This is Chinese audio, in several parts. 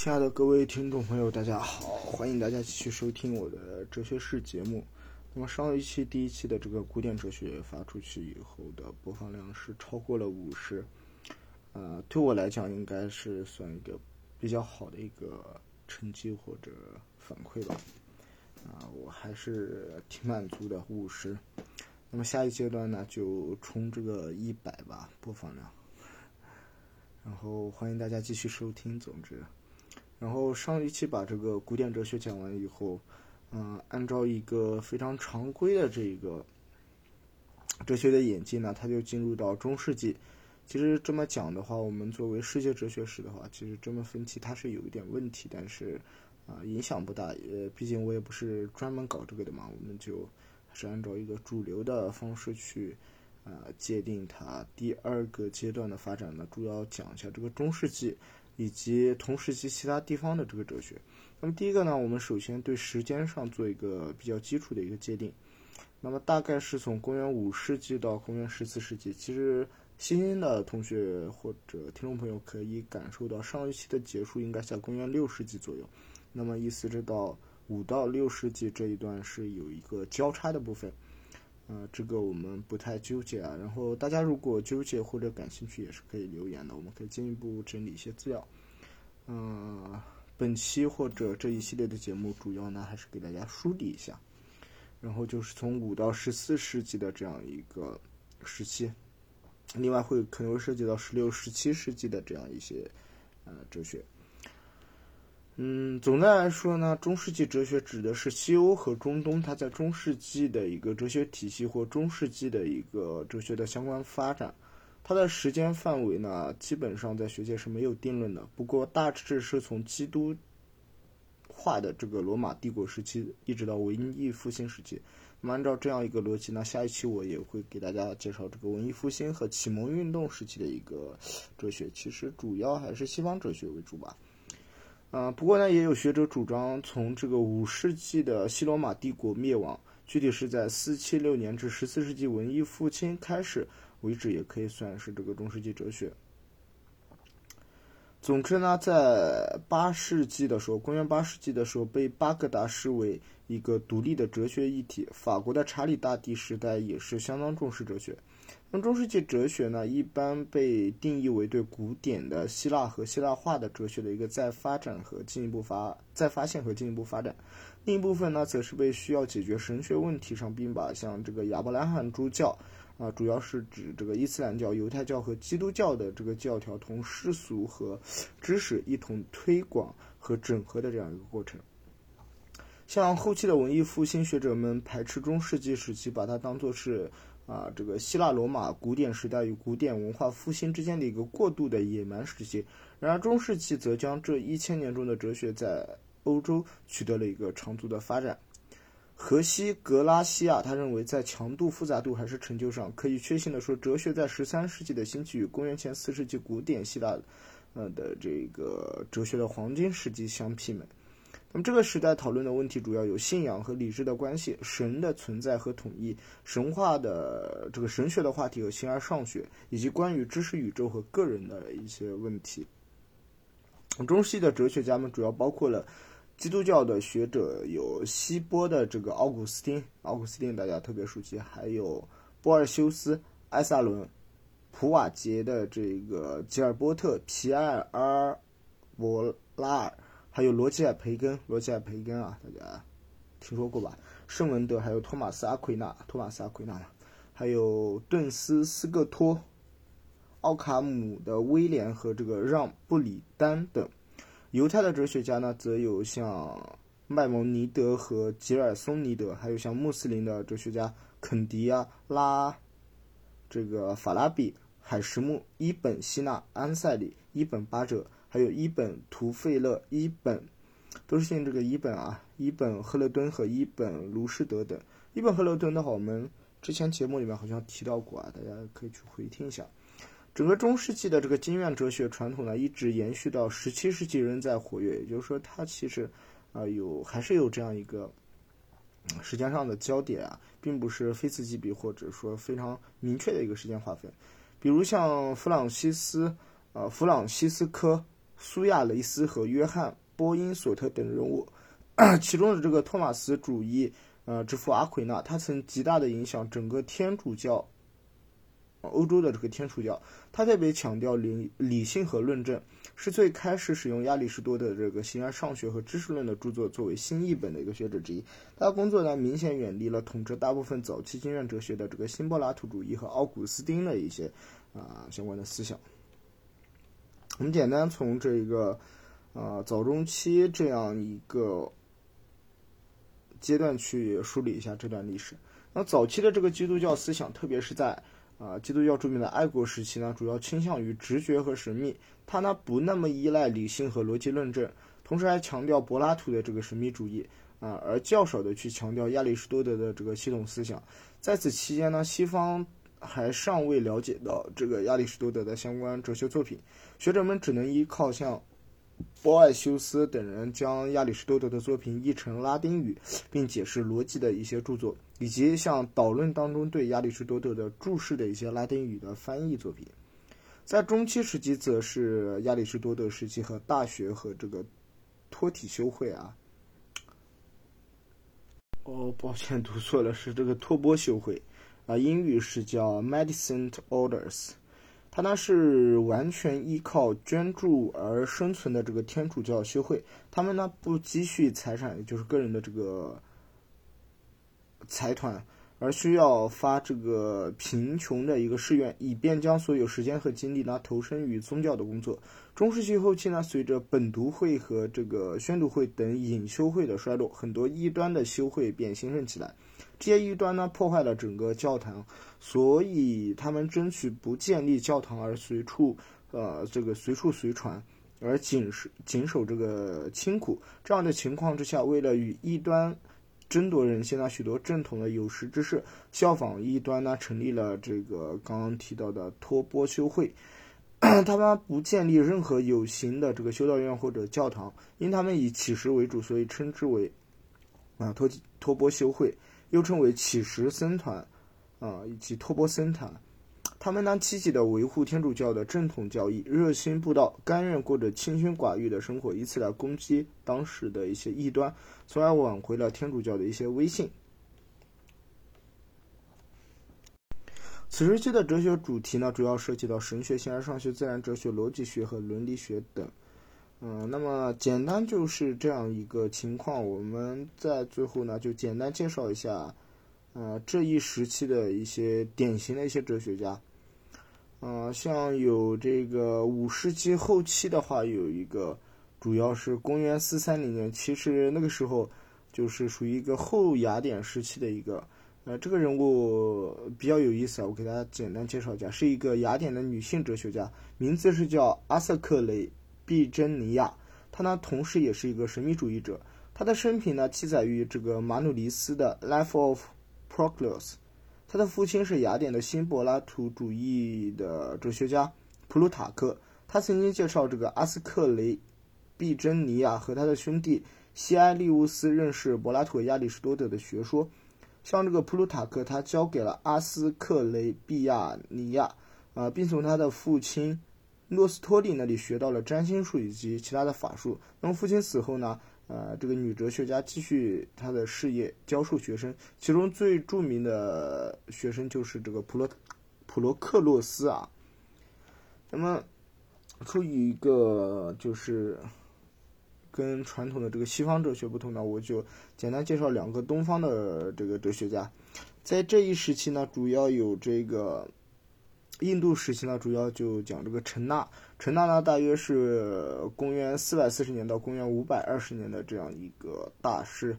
亲爱的各位听众朋友，大家好，欢迎大家继续收听我的哲学史节目。那么上一期第一期的这个古典哲学发出去以后的播放量是超过了五十，呃，对我来讲应该是算一个比较好的一个成绩或者反馈吧。啊，我还是挺满足的，五十。那么下一阶段呢，就冲这个一百吧，播放量。然后欢迎大家继续收听。总之，然后上一期把这个古典哲学讲完以后，嗯、按照一个非常常规的这个哲学的演进呢，它就进入到中世纪。其实这么讲的话，我们作为世界哲学史的话，其实这么分析它是有一点问题，但是啊、影响不大。呃，毕竟我也不是专门搞这个的嘛，我们就还是按照一个主流的方式去。啊，界定它第二个阶段的发展呢，主要讲一下这个中世纪以及同时期其他地方的这个哲学。那么第一个呢，我们首先对时间上做一个比较基础的一个界定。那么大概是从公元五世纪到公元十四世纪。其实新兴的同学或者听众朋友可以感受到，上一期的结束应该在公元六世纪左右。那么意思是到五到六世纪这一段是有一个交叉的部分。呃，这个我们不太纠结啊。然后大家如果纠结或者感兴趣，也是可以留言的，我们可以进一步整理一些资料。嗯、本期或者这一系列的节目，主要呢还是给大家梳理一下，然后就是从五到十四世纪的这样一个时期，另外会可能会涉及到十六、十七世纪的这样一些呃哲学。嗯，总的来说呢，中世纪哲学指的是西欧和中东，它在中世纪的一个哲学体系或中世纪的一个哲学的相关发展。它的时间范围呢，基本上在学界是没有定论的。不过大致是从基督化的这个罗马帝国时期，一直到文艺复兴时期。那么按照这样一个逻辑呢，下一期我也会给大家介绍这个文艺复兴和启蒙运动时期的一个哲学。其实主要还是西方哲学为主吧。啊、不过呢，也有学者主张从这个五世纪的西罗马帝国灭亡，具体是在四七六年至十四世纪文艺复兴开始为止，也可以算是这个中世纪哲学。总之呢，在八世纪的时候，公元八世纪的时候，被巴格达视为一个独立的哲学议题。法国的查理大帝时代也是相当重视哲学。那么中世纪哲学呢，一般被定义为对古典的希腊和希腊化的哲学的一个再发展和进一步发再发现和进一步发展。另一部分呢，则是被需要解决神学问题上，并把像这个亚伯拉罕诸教啊，主要是指这个伊斯兰教、犹太教和基督教的这个教条同世俗和知识一同推广和整合的这样一个过程。像后期的文艺复兴学者们排斥中世纪时期，把它当作是啊这个希腊罗马古典时代与古典文化复兴之间的一个过渡的野蛮时期。然而中世纪则将这一千年中的哲学在欧洲取得了一个长足的发展。荷西格拉西亚他认为，在强度、复杂度还是成就上，可以确信的说，哲学在十三世纪的兴起与公元前四世纪古典希腊，呃的这个哲学的黄金时期相媲美。那么这个时代讨论的问题主要有信仰和理智的关系、神的存在和统一、神话的这个神学的话题和形而上学，以及关于知识宇宙和个人的一些问题。中世纪的哲学家们主要包括了基督教的学者，有希波的这个奥古斯丁，奥古斯丁大家特别熟悉，还有波尔修斯、埃萨伦、普瓦捷的这个吉尔波特、皮埃尔博拉尔。还有罗吉尔培根，罗吉尔培根啊，大家听说过吧？圣文德，还有托马斯阿奎那，托马斯阿奎那，还有顿斯斯克托、奥卡姆的威廉和这个让布里丹等。犹太的哲学家呢，则有像麦蒙尼德和吉尔松尼德，还有像穆斯林的哲学家肯迪亚拉、这个法拉比、海什木、伊本希纳、安塞里、伊本巴哲。还有伊本图费勒、伊本，都是姓这个伊本啊，伊本赫勒敦和伊本卢士德等。伊本赫勒敦的话，我们之前节目里面好像提到过啊，大家可以去回听一下。整个中世纪的这个经院哲学传统呢，一直延续到十七世纪仍在活跃，也就是说，它其实啊、有还是有这样一个、时间上的焦点啊，并不是非此即彼，或者说非常明确的一个时间划分。比如像弗朗西斯。呃，弗朗西斯科苏亚雷斯和约翰波因索特等人物。其中的这个托马斯主义呃之父阿奎那，他曾极大的影响整个天主教。欧洲的这个天主教，他特别强调理理性和论证，是最开始使用亚里士多德这个形而上学和知识论的著作作为新译本的一个学者之一。他的工作呢，明显远离了统治大部分早期经验哲学的这个新柏拉图主义和奥古斯丁的一些啊相关的思想。我们简单从这个啊早中期这样一个阶段去梳理一下这段历史。那早期的这个基督教思想，特别是在啊，基督教著名的爱国时期呢，主要倾向于直觉和神秘，它呢不那么依赖理性和逻辑论证，同时还强调柏拉图的这个神秘主义啊，而较少的去强调亚里士多德的这个系统思想。在此期间呢，西方还尚未了解到这个亚里士多德的相关哲学作品，学者们只能依靠像。波艾修斯等人将亚里士多德的作品译成拉丁语，并解释逻辑的一些著作，以及像《导论》当中对亚里士多德的注释的一些拉丁语的翻译作品。在中期时期，则是亚里士多德时期和大学和这个托体修会啊。哦，抱歉，读错了，是这个托波修会啊，英语是叫 Medicine Orders。他呢是完全依靠捐助而生存的这个天主教修会，他们呢不积蓄财产，就是个人的这个财团，而需要发这个贫穷的一个誓愿，以便将所有时间和精力呢投身于宗教的工作。中世纪后期呢，随着本笃会和这个宣读会等隐修会的衰落，很多异端的修会便兴盛起来。这些异端呢，破坏了整个教堂，所以他们争取不建立教堂，而随处呃这个随处随传，而谨守谨守这个清苦。这样的情况之下，为了与异端争夺人心呢，许多正统的有识之士效仿异端呢，成立了这个刚刚提到的托波修会。他们不建立任何有形的这个修道院或者教堂，因他们以乞食为主，所以称之为啊托托波修会。又称为乞食僧团，啊，以及托波僧团，他们呢积极的维护天主教的正统教义，热心布道，甘愿过着清心寡欲的生活，以此来攻击当时的一些异端，从而挽回了天主教的一些威信。此时期的哲学主题呢，主要涉及到神学、形而上学、自然哲学、逻辑学和伦理学等。嗯，那么简单就是这样一个情况。我们在最后呢，就简单介绍一下，呃，这一时期的一些典型的一些哲学家。嗯，像有这个五世纪后期的话，有一个，主要是公元四三零年，其实那个时候就是属于一个后雅典时期的一个，呃，这个人物比较有意思啊，我给大家简单介绍一下，是一个雅典的女性哲学家，名字是叫阿瑟克雷。毕珍尼亚，她呢同时也是一个神秘主义者。他的生平呢记载于这个马努尼斯的《Life of Proclus》。他的父亲是雅典的新柏拉图主义的哲学家普鲁塔克。他曾经介绍这个阿斯克雷毕珍尼亚和他的兄弟西埃利乌斯认识柏拉图亚里士多德的学说。像这个普鲁塔克，他交给了阿斯克雷毕亚尼亚啊，并从他的父亲。诺斯托利那里学到了占星术以及其他的法术。那么父亲死后呢？呃，这个女哲学家继续她的事业，教授学生。其中最著名的学生就是这个普罗普罗克洛斯啊。那么，出于一个就是跟传统的这个西方哲学不同呢，我就简单介绍两个东方的这个哲学家。在这一时期呢，主要有这个。印度时期呢，主要就讲这个陈纳。陈纳呢，大约是公元四百四十年到公元五百二十年的这样一个大师。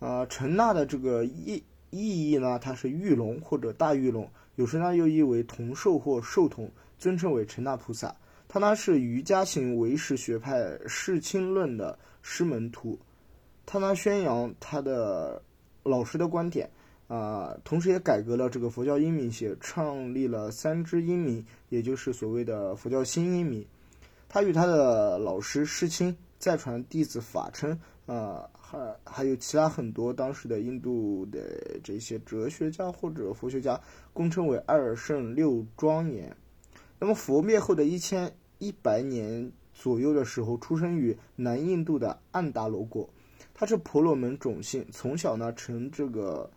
啊，陈纳的这个意意义呢，他是玉龙或者大玉龙，有时呢又译为铜兽或兽童，尊称为陈纳菩萨。他呢是瑜伽行唯识学派世亲论的师门徒。他呢宣扬他的老师的观点。啊，同时也改革了这个佛教音名学，创立了三支音名，也就是所谓的佛教新音名。他与他的老师师亲再传弟子法称，啊，还还有其他很多当时的印度的这些哲学家或者佛学家，共称为二圣六庄严。那么佛灭后的一千一百年左右的时候，出生于南印度的安达罗国。他是婆罗门种姓，从小呢成这个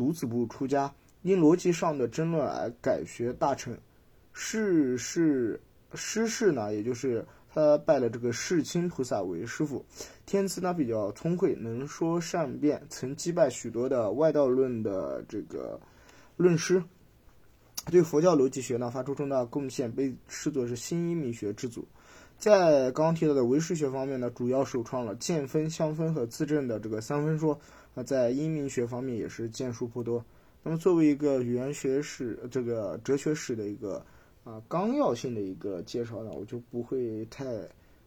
独子部出家，因逻辑上的争论而改学大乘。世世师世呢，也就是他拜了这个世亲菩萨为师傅。天资呢比较聪慧，能说善辩，曾击败许多的外道论的这个论师。对佛教逻辑学呢发出重大贡献，被视作是新阴明学之祖。在刚刚提到的唯识学方面呢，主要首创了见分、相分和自证的这个三分说。啊，在阴明学方面也是建树颇多。那么作为一个语言学史、这个哲学史的一个啊纲要性的一个介绍呢，我就不会太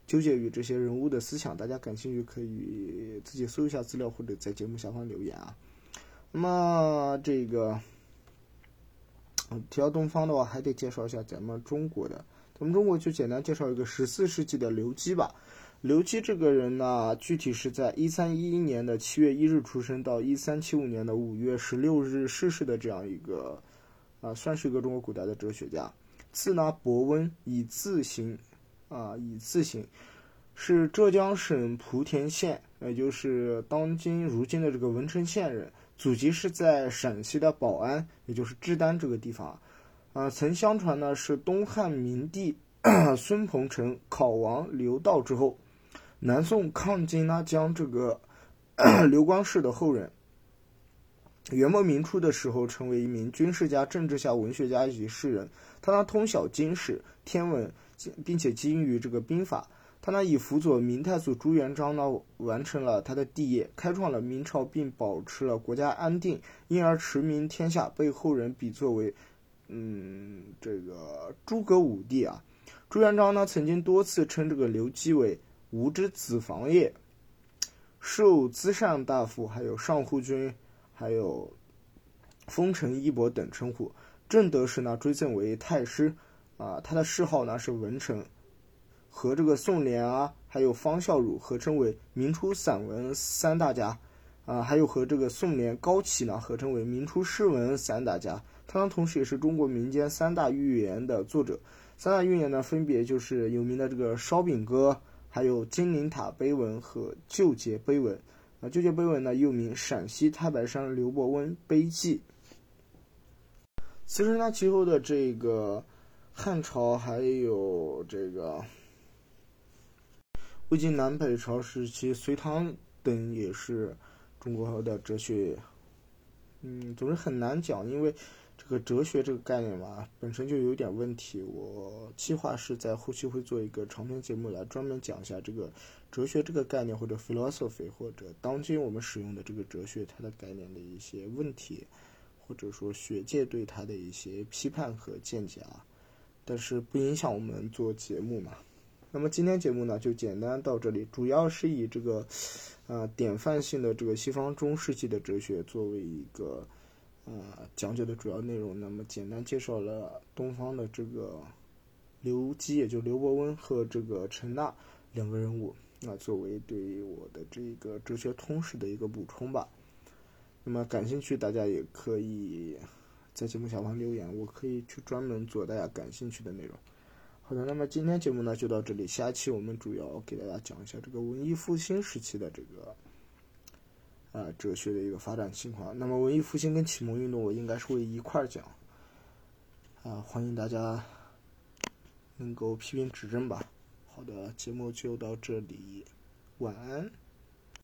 纠结于这些人物的思想。大家感兴趣可以自己搜一下资料，或者在节目下方留言啊。那么这个。提到东方的话，还得介绍一下咱们中国的。我们中国就简单介绍一个十四世纪的刘基吧。刘基这个人呢，具体是在一三一一年的七月一日出生，到一三七五年的五月十六日逝世的这样一个，啊，算是一个中国古代的哲学家。字呢伯温，以字行，啊，以字行，是浙江省莆田县，也就是当今如今的这个文成县人。祖籍是在陕西的宝安，也就是志丹这个地方，啊，曾相传呢是东汉明帝 孙鹏程考王刘道之后，南宋抗金呢将这个 刘光世的后人。元末明初的时候，成为一名军事家、政治家、文学家以及诗人。他呢通晓经史、天文，并且精于这个兵法。他呢以辅佐明太祖朱元璋呢完成了他的帝业，开创了明朝，并保持了国家安定，因而驰名天下，被后人比作为，嗯，这个诸葛武帝啊。朱元璋呢曾经多次称这个刘基为吾之子房也，授资善大夫，还有上护军，还有封臣一伯等称呼。正德时呢追赠为太师，啊，他的谥号呢是文成。和这个宋濂啊，还有方孝孺合称为明初散文三大家，啊，还有和这个宋濂、高启呢合称为明初诗文三大家。他呢，同时也是中国民间三大寓言的作者。三大寓言呢，分别就是有名的这个《烧饼歌》，还有《金陵塔碑文》和《旧节碑文》。啊，《旧节碑文》呢又名《陕西太白山刘伯温碑记》。其实呢，其后的这个汉朝还有这个。魏晋南北朝时期，隋唐等也是中国的哲学，嗯，总是很难讲，因为这个哲学这个概念嘛，本身就有点问题。我计划是在后期会做一个长篇节目来专门讲一下这个哲学这个概念，或者 philosophy，或者当今我们使用的这个哲学它的概念的一些问题，或者说学界对它的一些批判和见解啊。但是不影响我们做节目嘛。那么今天节目呢就简单到这里，主要是以这个，呃，典范性的这个西方中世纪的哲学作为一个，呃，讲解的主要内容。那么简单介绍了东方的这个刘基，也就刘伯温和这个陈纳两个人物，啊，作为对我的这个哲学通识的一个补充吧。那么感兴趣大家也可以在节目下方留言，我可以去专门做大家感兴趣的内容。好的，那么今天节目呢就到这里，下期我们主要给大家讲一下这个文艺复兴时期的这个，啊，哲学的一个发展情况。那么文艺复兴跟启蒙运动我应该是会一块儿讲，啊，欢迎大家能够批评指正吧。好的，节目就到这里，晚安。